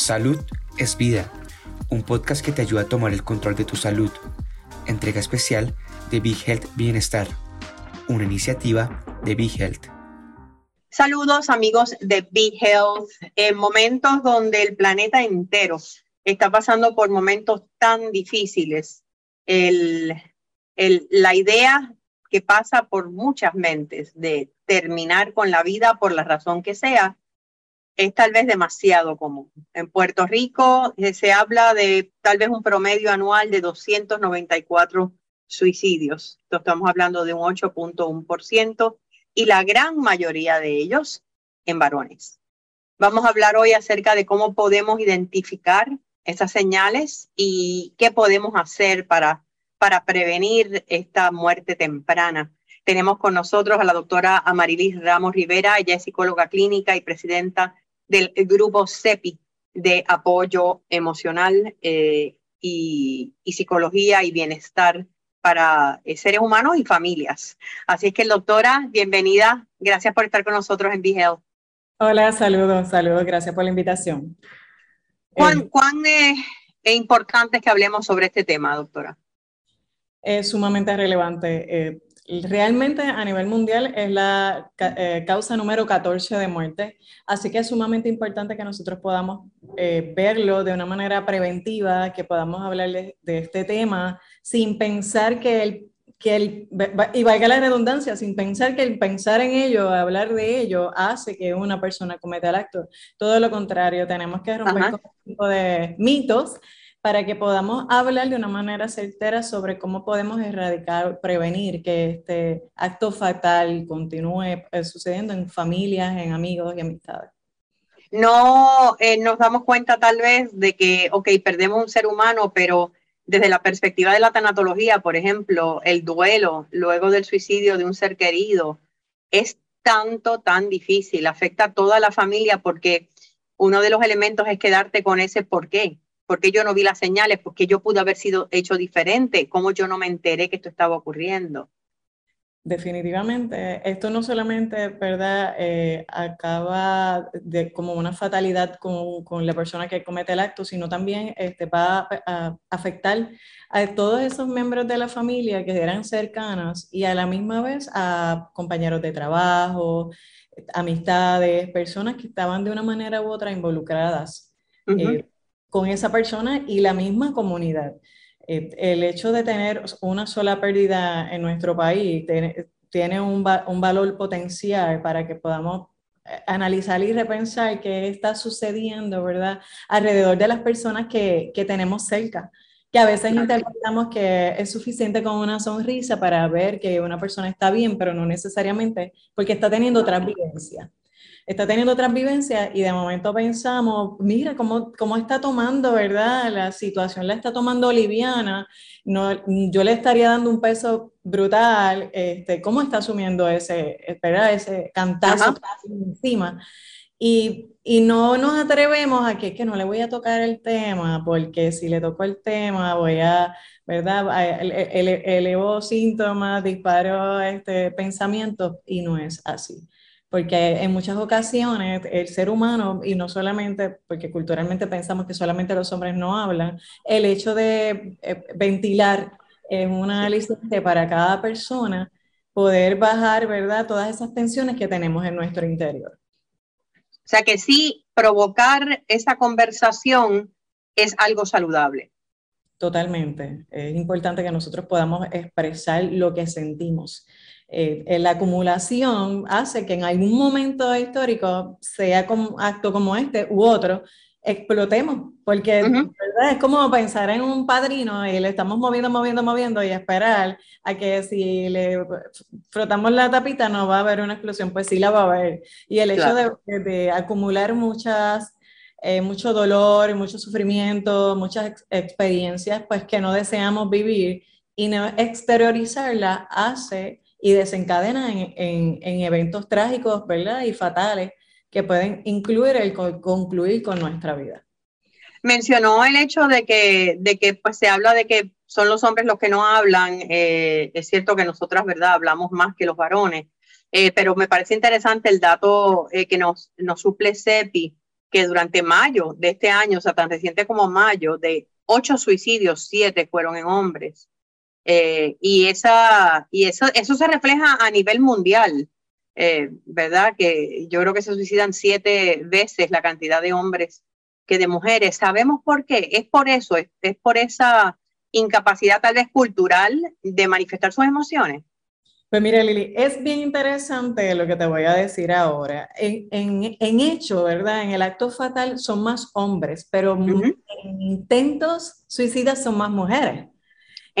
Salud es vida, un podcast que te ayuda a tomar el control de tu salud. Entrega especial de Big Health Bienestar, una iniciativa de Big Health. Saludos amigos de Big Health. En momentos donde el planeta entero está pasando por momentos tan difíciles, la idea que pasa por muchas mentes de terminar con la vida por la razón que sea, es tal vez demasiado común. En Puerto Rico eh, se habla de tal vez un promedio anual de 294 suicidios. estamos hablando de un 8.1% y la gran mayoría de ellos en varones. Vamos a hablar hoy acerca de cómo podemos identificar esas señales y qué podemos hacer para, para prevenir esta muerte temprana. Tenemos con nosotros a la doctora Amarilis Ramos Rivera, ella es psicóloga clínica y presidenta del grupo CEPI de apoyo emocional eh, y, psicología y bienestar para eh, seres humanos y familias. Así es que, doctora, bienvenida. Gracias por estar con nosotros en Health. Hola, saludos, saludos. Gracias por la invitación. ¿Cuán, eh, cuán es importante es que hablemos sobre este tema, doctora? Es sumamente relevante realmente a nivel mundial es la eh, causa número 14 de muerte, así que es sumamente importante que nosotros podamos eh, verlo de una manera preventiva, que podamos hablar de, este tema sin pensar que el, que el, y valga la redundancia, sin pensar que el pensar en ello, hablar de ello, hace que una persona cometa el acto. Todo lo contrario, tenemos que romper con este tipo de mitos para que podamos hablar de una manera certera sobre cómo podemos erradicar, prevenir que este acto fatal continúe eh, sucediendo en familias, en amigos y amistades. No eh, nos damos cuenta tal vez de que, ok, perdemos un ser humano, pero desde la perspectiva de la tanatología, por ejemplo, el duelo luego del suicidio de un ser querido es tanto, tan difícil, afecta a toda la familia porque uno de los elementos es quedarte con ese por qué porque yo no vi las señales? porque yo pude haber sido hecho diferente? ¿Cómo yo no me enteré que esto estaba ocurriendo? Definitivamente, esto no solamente, ¿verdad?, eh, acaba de, como una fatalidad con, con, la persona que comete el acto, sino también este, va a, afectar a todos esos miembros de la familia que eran cercanos y a la misma vez a compañeros de trabajo, amistades, personas que estaban de una manera u otra involucradas con esa persona y la misma comunidad. Eh, el hecho de tener una sola pérdida en nuestro país tiene, un, valor potencial para que podamos eh, analizar y repensar qué está sucediendo, ¿verdad? Alrededor de las personas que, que tenemos cerca, que a veces interpretamos que es suficiente con una sonrisa para ver que una persona está bien, pero no necesariamente porque está teniendo otra vivencia está teniendo otras vivencias y de momento pensamos, mira cómo, cómo está tomando, ¿verdad? La situación la está tomando liviana, no, yo le estaría dando un peso brutal, este, ¿cómo está asumiendo ese, ¿verdad? ese cantazo encima? Y, y, no nos atrevemos a que es que no le voy a tocar el tema, porque si le toco el tema voy a, ¿verdad? Elevo síntomas, disparo este, pensamientos y no es así porque en muchas ocasiones el ser humano, y no solamente, porque culturalmente pensamos que solamente los hombres no hablan, el hecho de eh, ventilar en una aliciente para cada persona, poder bajar, ¿verdad?, todas esas tensiones que tenemos en nuestro interior. O sea que sí, provocar esa conversación es algo saludable. Totalmente. Es importante que nosotros podamos expresar lo que sentimos. Eh, la acumulación hace que en algún momento histórico, sea como acto como este u otro, explotemos, porque es como pensar en un padrino y le estamos moviendo, moviendo, moviendo y esperar a que si le frotamos la tapita no va a haber una explosión, pues sí la va a haber. Y el hecho de, acumular muchas, eh, mucho dolor, mucho sufrimiento, muchas experiencias pues que no deseamos vivir y no exteriorizarla hace y desencadena en, eventos trágicos, ¿verdad? Y fatales que pueden incluir el concluir con nuestra vida. Mencionó el hecho de que, de que pues, se habla de que son los hombres los que no hablan. Eh, es cierto que nosotras, ¿verdad?, hablamos más que los varones, eh, pero me parece interesante el dato eh, que nos, nos suple CEPI que durante mayo de este año, o sea, tan reciente como mayo, de ocho suicidios, siete fueron en hombres. Eh, y esa, y eso, eso se refleja a nivel mundial, eh, ¿verdad? Que yo creo que se suicidan siete veces la cantidad de hombres que de mujeres. ¿Sabemos por qué? Es por eso, es, por esa incapacidad tal vez cultural de manifestar sus emociones. Pues mira, Lili, es bien interesante lo que te voy a decir ahora. En, en, hecho, ¿verdad? En el acto fatal son más hombres, pero en intentos suicidas son más mujeres.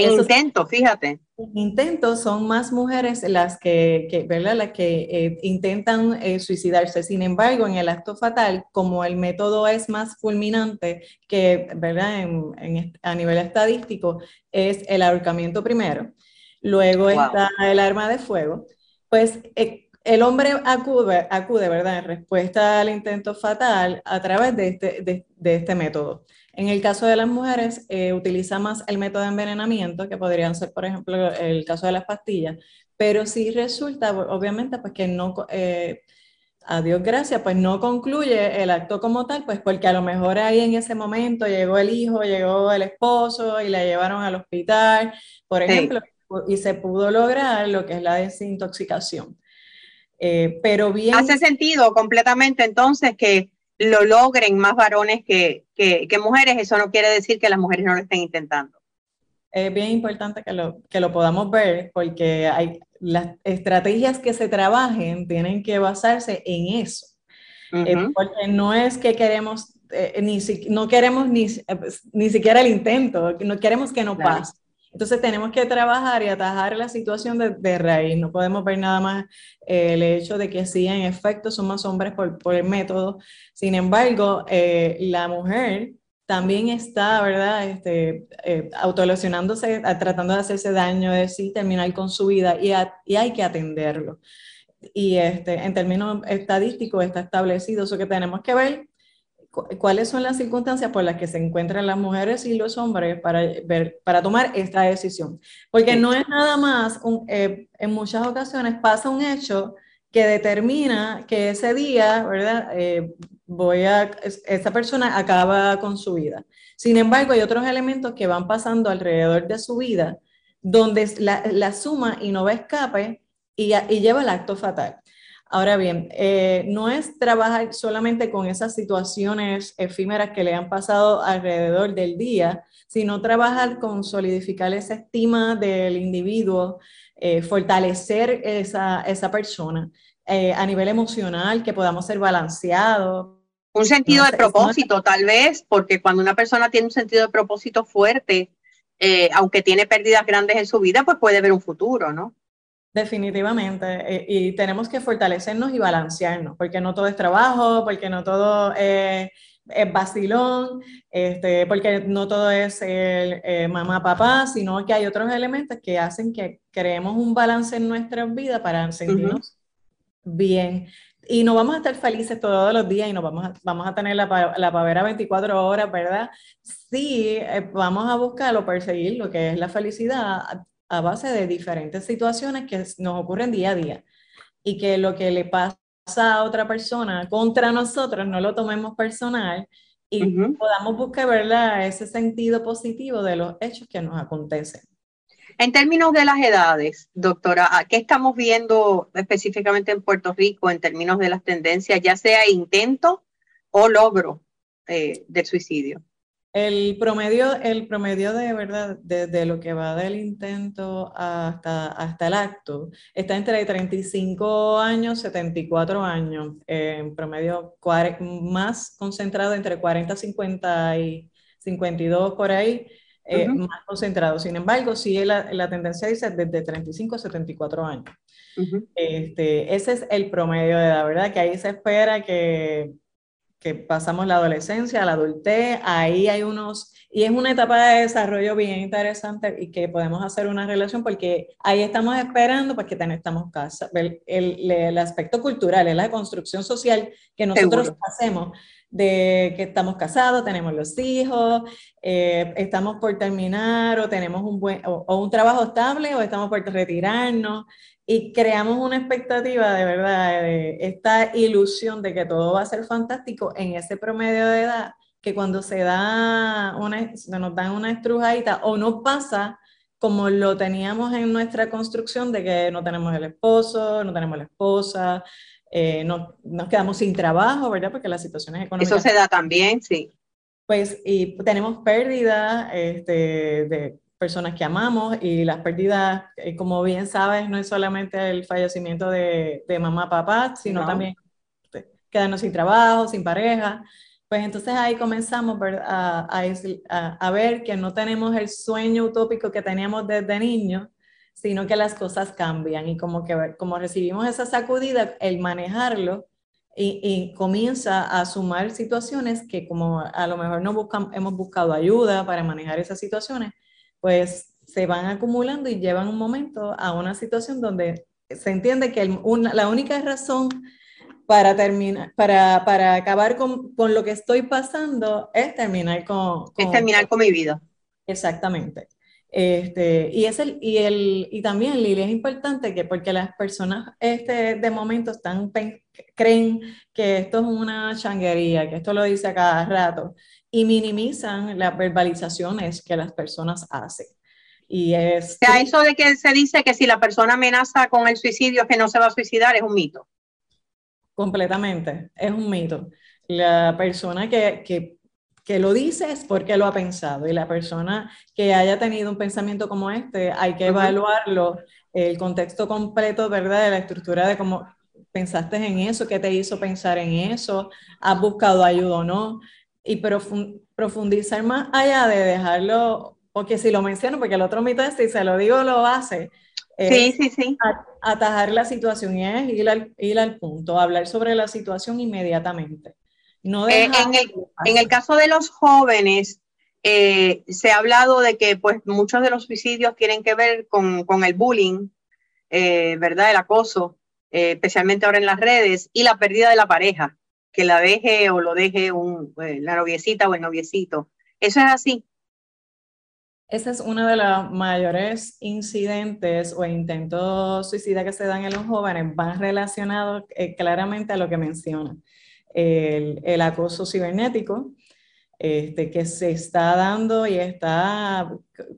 En intentos, fíjate. En intentos son más mujeres las que, ¿verdad? Las que eh, intentan eh, suicidarse. Sin embargo, en el acto fatal, como el método es más fulminante que, ¿verdad? En, a nivel estadístico, es el ahorcamiento primero. Luego está el arma de fuego. Pues eh, el hombre acude, acude, ¿verdad? En respuesta al intento fatal a través de este, de este método. En el caso de las mujeres, eh, utiliza más el método de envenenamiento, que podrían ser, por ejemplo, el caso de las pastillas, pero si resulta, obviamente, pues que no, eh, a Dios gracias, pues no concluye el acto como tal, pues porque a lo mejor ahí en ese momento llegó el hijo, llegó el esposo y la llevaron al hospital, por ejemplo, y se pudo lograr lo que es la desintoxicación. Eh, pero bien... Hace sentido completamente entonces que lo logren más varones que, que, mujeres, eso no quiere decir que las mujeres no lo estén intentando. Es bien importante que lo, que lo podamos ver porque hay, las estrategias que se trabajen tienen que basarse en eso. Eh, porque no es que queremos, eh, ni no queremos ni, ni siquiera el intento, no queremos que no pase. Entonces tenemos que trabajar y atajar la situación de, raíz. No podemos ver nada más eh, el hecho de que sí, en efecto, son más hombres por, por el método. Sin embargo, eh, la mujer también está, ¿verdad? Este, eh, autolesionándose, tratando de hacerse daño de sí, terminar con su vida y, y hay que atenderlo. Y este, en términos estadísticos está establecido eso que tenemos que ver cuáles son las circunstancias por las que se encuentran las mujeres y los hombres para, ver, para tomar esta decisión. Porque no es nada más, eh, en muchas ocasiones pasa un hecho que determina que ese día, ¿verdad? Eh, voy a, esa persona acaba con su vida. Sin embargo, hay otros elementos que van pasando alrededor de su vida donde la, la suma y no va escape y, y lleva el acto fatal. Ahora bien, eh, no es trabajar solamente con esas situaciones efímeras que le han pasado alrededor del día, sino trabajar con solidificar esa estima del individuo, eh, fortalecer esa, esa persona eh, a nivel emocional, que podamos ser balanceados. Un sentido de propósito, tal vez, porque cuando una persona tiene un sentido de propósito fuerte, aunque tiene pérdidas grandes en su vida, pues puede ver un futuro, ¿no? Definitivamente, eh, y tenemos que fortalecernos y balancearnos, porque no todo es trabajo, porque no todo es, es vacilón, este, porque no todo es el, eh, mamá, papá, sino que hay otros elementos que hacen que creemos un balance en nuestra vida para sentirnos bien. Y no vamos a estar felices todos los días y no vamos a, vamos a tener la, la pavera 24 horas, ¿verdad? Sí, eh, vamos a buscar o perseguir lo que es la felicidad a base de diferentes situaciones que nos ocurren día a día y que lo que le pasa a otra persona contra nosotros no lo tomemos personal y podamos buscar ¿verdad? ese sentido positivo de los hechos que nos acontecen. En términos de las edades, doctora, ¿qué estamos viendo específicamente en Puerto Rico en términos de las tendencias, ya sea intento o logro eh, del suicidio? El promedio, el promedio de verdad, desde lo que va del intento hasta, hasta el acto, está entre 35 años, 74 años, en promedio más concentrado entre 40, 50 y 52 por ahí, eh, más concentrado. Sin embargo, sí la, la, tendencia dice desde 35 a 74 años. este, ese es el promedio de edad, ¿verdad? Que ahí se espera que que pasamos la adolescencia, la adultez, ahí hay unos, y es una etapa de desarrollo bien interesante y que podemos hacer una relación porque ahí estamos esperando porque pues, estamos casa, el, el, el, aspecto cultural, es la construcción social que nosotros hacemos, de que estamos casados, tenemos los hijos, eh, estamos por terminar o tenemos un buen o, un trabajo estable o estamos por retirarnos. Y creamos una expectativa de verdad, de esta ilusión de que todo va a ser fantástico en ese promedio de edad que cuando se da una, nos dan una estrujadita o no pasa como lo teníamos en nuestra construcción de que no tenemos el esposo, no tenemos la esposa, eh, no, nos quedamos sin trabajo, ¿verdad? Porque las situaciones económicas... Eso se da también, sí. Pues, y tenemos pérdidas este, de personas que amamos y las pérdidas, eh, como bien sabes, no es solamente el fallecimiento de, de mamá, papá, sino también quedarnos sin trabajo, sin pareja. Pues entonces ahí comenzamos a, a, a, ver que no tenemos el sueño utópico que teníamos desde niños, sino que las cosas cambian y como que como recibimos esa sacudida, el manejarlo y, y comienza a sumar situaciones que como a lo mejor no buscamos, hemos buscado ayuda para manejar esas situaciones, pues se van acumulando y llevan un momento a una situación donde se entiende que la única razón para terminar, para, para acabar con, con, lo que estoy pasando, es terminar con, es terminar con mi vida. Exactamente. Este, y, es el, y, el, y también, Lili, es importante que porque las personas este, de momento están, creen que esto es una changuería, que esto lo dice a cada rato, y minimizan las verbalizaciones que las personas hacen. Y es... O sea, eso de que se dice que si la persona amenaza con el suicidio, que no se va a suicidar, es un mito. Completamente, es un mito. La persona que, que, que, lo dice es porque lo ha pensado y la persona que haya tenido un pensamiento como este, hay que evaluarlo, el contexto completo, ¿verdad? De la estructura de cómo pensaste en eso, qué te hizo pensar en eso, has buscado ayuda o no, y profundizar más allá de dejarlo, porque si lo menciono, porque el otro mito es si se lo digo, lo hace, sí, sí, sí. Atajar la situación y es ir al, ir al punto, hablar sobre la situación inmediatamente. No eh, en, el, en, el, caso de los jóvenes, eh, se ha hablado de que pues muchos de los suicidios tienen que ver con, con el bullying, eh, ¿verdad? El acoso, especialmente ahora en las redes, y la pérdida de la pareja, que la deje o lo deje un, la noviecita o el noviecito. Eso es así. Ese es uno de los mayores incidentes o intentos suicidas que se dan en los jóvenes, van relacionados eh, claramente a lo que menciona, el, acoso cibernético, este, que se está dando y está,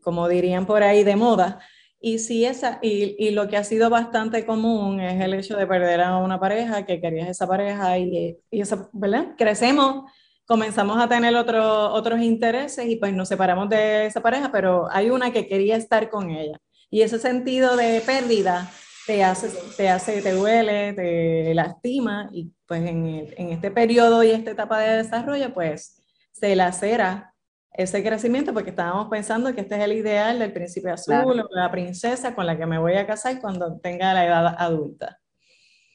como dirían por ahí, de moda. Y, si esa, y, y, lo que ha sido bastante común es el hecho de perder a una pareja, que querías esa pareja y, y esa, ¿verdad? Crecemos comenzamos a tener otro, otros intereses y pues nos separamos de esa pareja, pero hay una que quería estar con ella. Y ese sentido de pérdida te hace, te, hace, te duele, te lastima y pues en, en este periodo y esta etapa de desarrollo pues se lacera ese crecimiento porque estábamos pensando que este es el ideal del príncipe azul o la princesa con la que me voy a casar cuando tenga la edad adulta.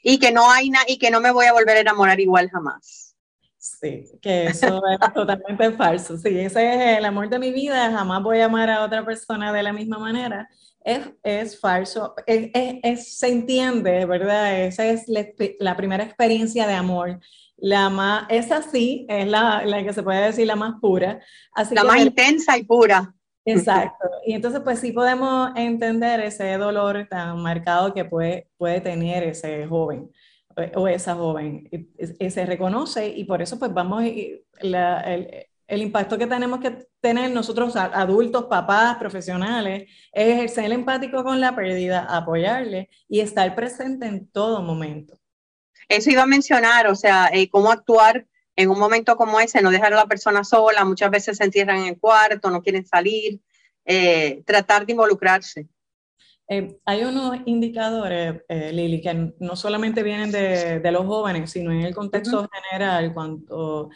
Y que no hay y que no me voy a volver a enamorar igual jamás. Sí, que eso es totalmente falso. Sí, ese es el amor de mi vida, jamás voy a amar a otra persona de la misma manera. Es, es falso, es, es, se entiende, ¿verdad? Esa es la, primera experiencia de amor. La más, esa sí es la, la, que se puede decir la más pura. Así la más intensa y pura. Exacto. Y entonces, pues sí podemos entender ese dolor tan marcado que puede, puede tener ese joven o esa joven y, se reconoce y por eso pues vamos, la, el, el, impacto que tenemos que tener nosotros adultos, papás, profesionales, es ser empático con la pérdida, apoyarle y estar presente en todo momento. Eso iba a mencionar, o sea, eh, cómo actuar en un momento como ese, no dejar a la persona sola, muchas veces se entierran en el cuarto, no quieren salir, eh, tratar de involucrarse. Eh, hay unos indicadores, eh, Lili, que no solamente vienen de, de, los jóvenes, sino en el contexto general, cuando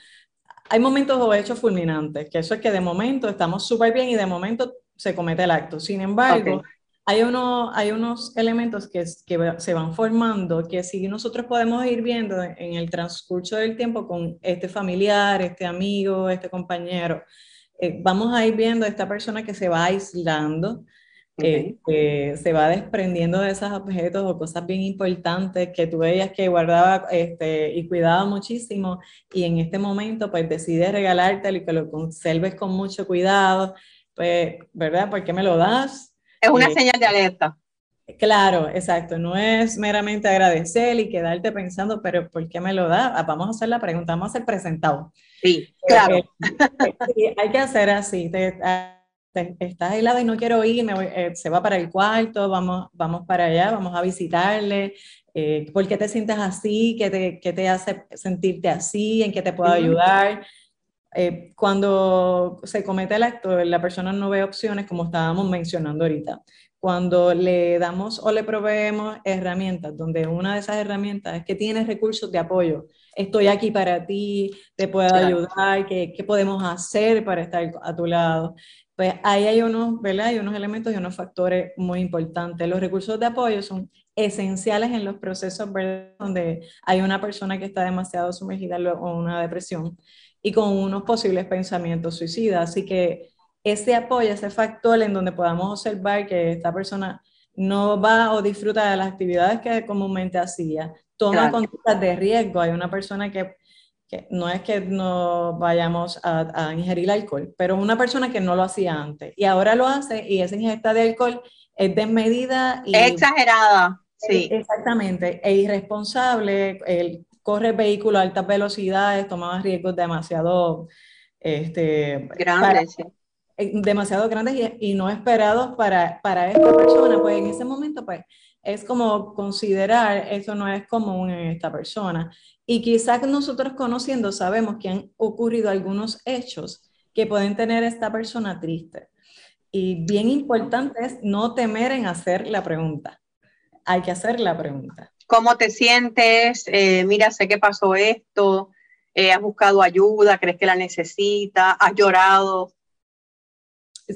hay momentos o hechos fulminantes, que eso es que de momento estamos súper bien y de momento se comete el acto. Sin embargo, hay, uno, hay unos elementos que, que, se van formando que si nosotros podemos ir viendo en el transcurso del tiempo con este familiar, este amigo, este compañero, eh, vamos a ir viendo a esta persona que se va aislando, Este, se va desprendiendo de esos objetos o cosas bien importantes que tú veías que guardaba este, y cuidaba muchísimo y en este momento pues decide regalártelo y que lo conserves con mucho cuidado, pues, ¿verdad? ¿Por qué me lo das? Es una eh, señal de alerta. Claro, exacto. No es meramente agradecer y quedarte pensando, pero ¿por qué me lo da? Ah, vamos a hacer la pregunta, vamos a ser presentado. Sí, claro. Eh, eh, hay que hacer así. Te, ah, estás helado y no quiero ir, eh, se va para el cuarto, vamos, vamos para allá, vamos a visitarle. ¿Por qué te sientes así? ¿Qué te, qué te hace sentirte así? ¿En qué te puedo ayudar? cuando se comete el acto, la persona no ve opciones, como estábamos mencionando ahorita cuando le damos o le proveemos herramientas, donde una de esas herramientas es que tienes recursos de apoyo. Estoy aquí para ti, te puedo ayudar, ¿qué, ¿qué, podemos hacer para estar a tu lado? Pues ahí hay unos, ¿verdad? Hay unos elementos y unos factores muy importantes. Los recursos de apoyo son esenciales en los procesos ¿verdad? donde hay una persona que está demasiado sumergida en una depresión y con unos posibles pensamientos suicidas. Así que ese apoyo, ese factor en donde podamos observar que esta persona no va o disfruta de las actividades que comúnmente hacía, toma conductas de riesgo. Hay una persona que, que, no es que no vayamos a, a, ingerir alcohol, pero una persona que no lo hacía antes y ahora lo hace y esa ingesta de alcohol es desmedida. Y, exagerada, sí. Exactamente, e irresponsable, él corre vehículos a altas velocidades, toma riesgos demasiado... Este, Grandes, sí eh, demasiado grandes y, no esperados para, para esta persona, pues en ese momento, pues es como considerar eso no es común en esta persona. Y quizás nosotros conociendo sabemos que han ocurrido algunos hechos que pueden tener esta persona triste. Y bien importante es no temer en hacer la pregunta. Hay que hacer la pregunta. ¿Cómo te sientes? Eh, mira, sé que pasó esto. Eh, ¿Has buscado ayuda? ¿Crees que la necesita? ¿Has llorado?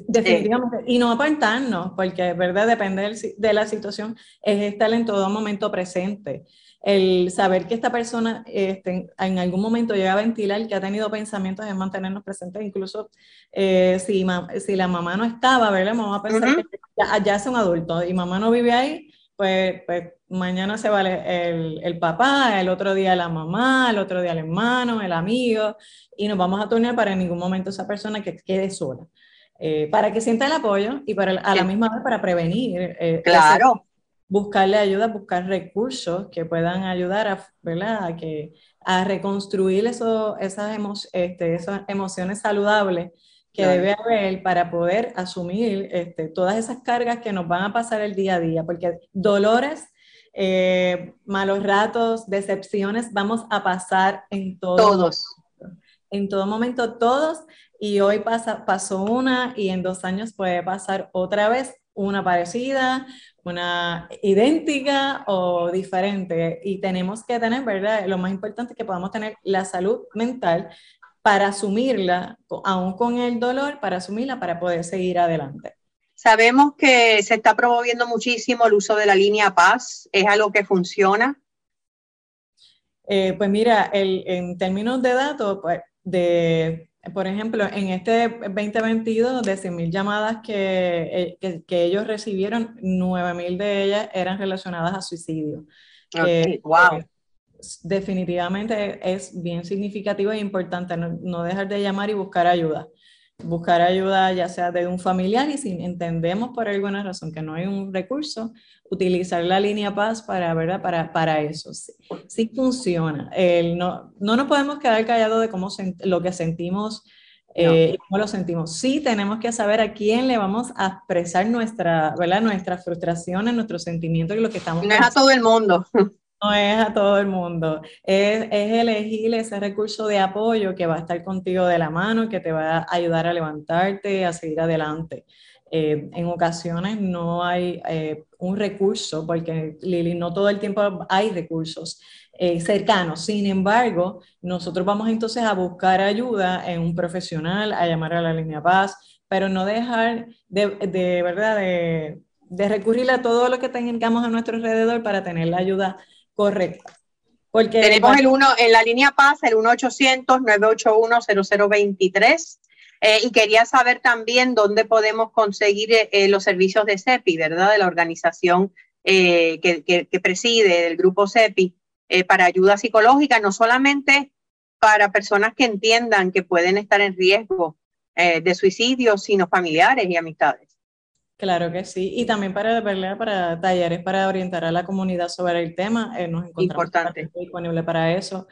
Definitivamente. y no apartarnos, porque verdad depende de la situación, es estar en todo momento presente. El saber que esta persona este, en algún momento llega a ventilar, que ha tenido pensamientos de mantenernos presentes, incluso eh, si, si la mamá no estaba, ¿verdad? Vamos a pensar que ya, es un adulto y mamá no vive ahí, pues, pues mañana se va el, el, papá, el otro día la mamá, el otro día el hermano, el amigo, y nos vamos a turnar para en ningún momento esa persona que quede sola. Eh, para que sienta el apoyo y para, a la misma vez para prevenir. Eh, claro. buscarle ayuda, buscar recursos que puedan ayudar a, ¿verdad? a, que, a reconstruir eso, esas, este, esas emociones saludables que debe haber para poder asumir este, todas esas cargas que nos van a pasar el día a día, porque dolores, eh, malos ratos, decepciones, vamos a pasar en todos. En todo momento, todos, y hoy pasa, pasó una y en dos años puede pasar otra vez una parecida, una idéntica o diferente. Y tenemos que tener, ¿verdad? Lo más importante es que podamos tener la salud mental para asumirla, aún con el dolor, para asumirla, para poder seguir adelante. Sabemos que se está promoviendo muchísimo el uso de la línea Paz. ¿Es algo que funciona? Eh, pues mira, el, en términos de datos, pues de por ejemplo, en este 2022, de 100.000 llamadas eh, que, que, ellos recibieron, 9.000 de ellas eran relacionadas a suicidio. wow. definitivamente es bien significativo e importante no, dejar de llamar y buscar ayuda. Buscar ayuda ya sea de un familiar y si entendemos por alguna razón que no hay un recurso, utilizar la línea paz para, ¿verdad? para, para eso. Sí, funciona. El, no, no nos podemos quedar callados de cómo lo que sentimos eh, cómo lo sentimos. Sí tenemos que saber a quién le vamos a expresar nuestra, ¿verdad? nuestras frustraciones, nuestros sentimientos y lo que estamos No es a todo el mundo. No es a todo el mundo. Es, es, elegir ese recurso de apoyo que va a estar contigo de la mano, que te va a ayudar a levantarte, a seguir adelante. Eh, en ocasiones no hay eh, un recurso, porque Lili, no todo el tiempo hay recursos eh, cercanos. Sin embargo, nosotros vamos entonces a buscar ayuda en un profesional, a llamar a la línea paz, pero no dejar de, verdad de recurrir a todo lo que tengamos a nuestro alrededor para tener la ayuda correcta. Porque Tenemos el uno, en la línea paz el 1-800-981-0023 Eh, y quería saber también dónde podemos conseguir eh, los servicios de CEPI, ¿verdad? De la organización que, que, preside, el grupo CEPI, para ayuda psicológica, no solamente para personas que entiendan que pueden estar en riesgo de suicidio, sino familiares y amistades. Claro que sí, y también para, para talleres para orientar a la comunidad sobre el tema, nos encontramos Importante. disponible para eso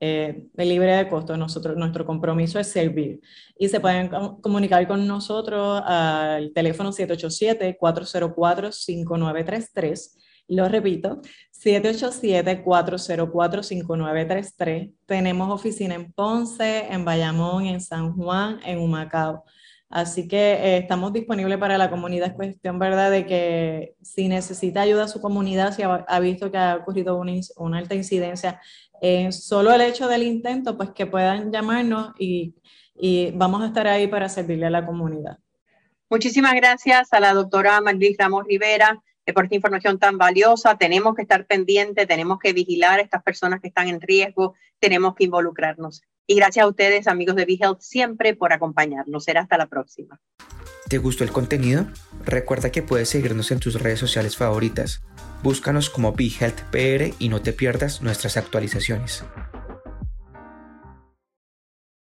eh, libre de costo. Nosotros, nuestro compromiso es servir. Y se pueden comunicar con nosotros al teléfono 787-404-5933. Lo repito, 787-404-5933. Tenemos oficina en Ponce, en Bayamón, en San Juan, en Humacao. Así que eh, estamos disponibles para la comunidad. Es cuestión, ¿verdad?, de que si necesita ayuda a su comunidad, si ha, visto que ha ocurrido una, alta incidencia eh, solo el hecho del intento, pues que puedan llamarnos y, y, vamos a estar ahí para servirle a la comunidad. Muchísimas gracias a la doctora Marlis Ramos Rivera eh, por esta información tan valiosa. Tenemos que estar pendientes, tenemos que vigilar a estas personas que están en riesgo, tenemos que involucrarnos. Y gracias a ustedes, amigos de BeHealth, siempre por acompañarnos. Será hasta la próxima. ¿Te gustó el contenido? Recuerda que puedes seguirnos en tus redes sociales favoritas. Búscanos como BeHealthPR y no te pierdas nuestras actualizaciones.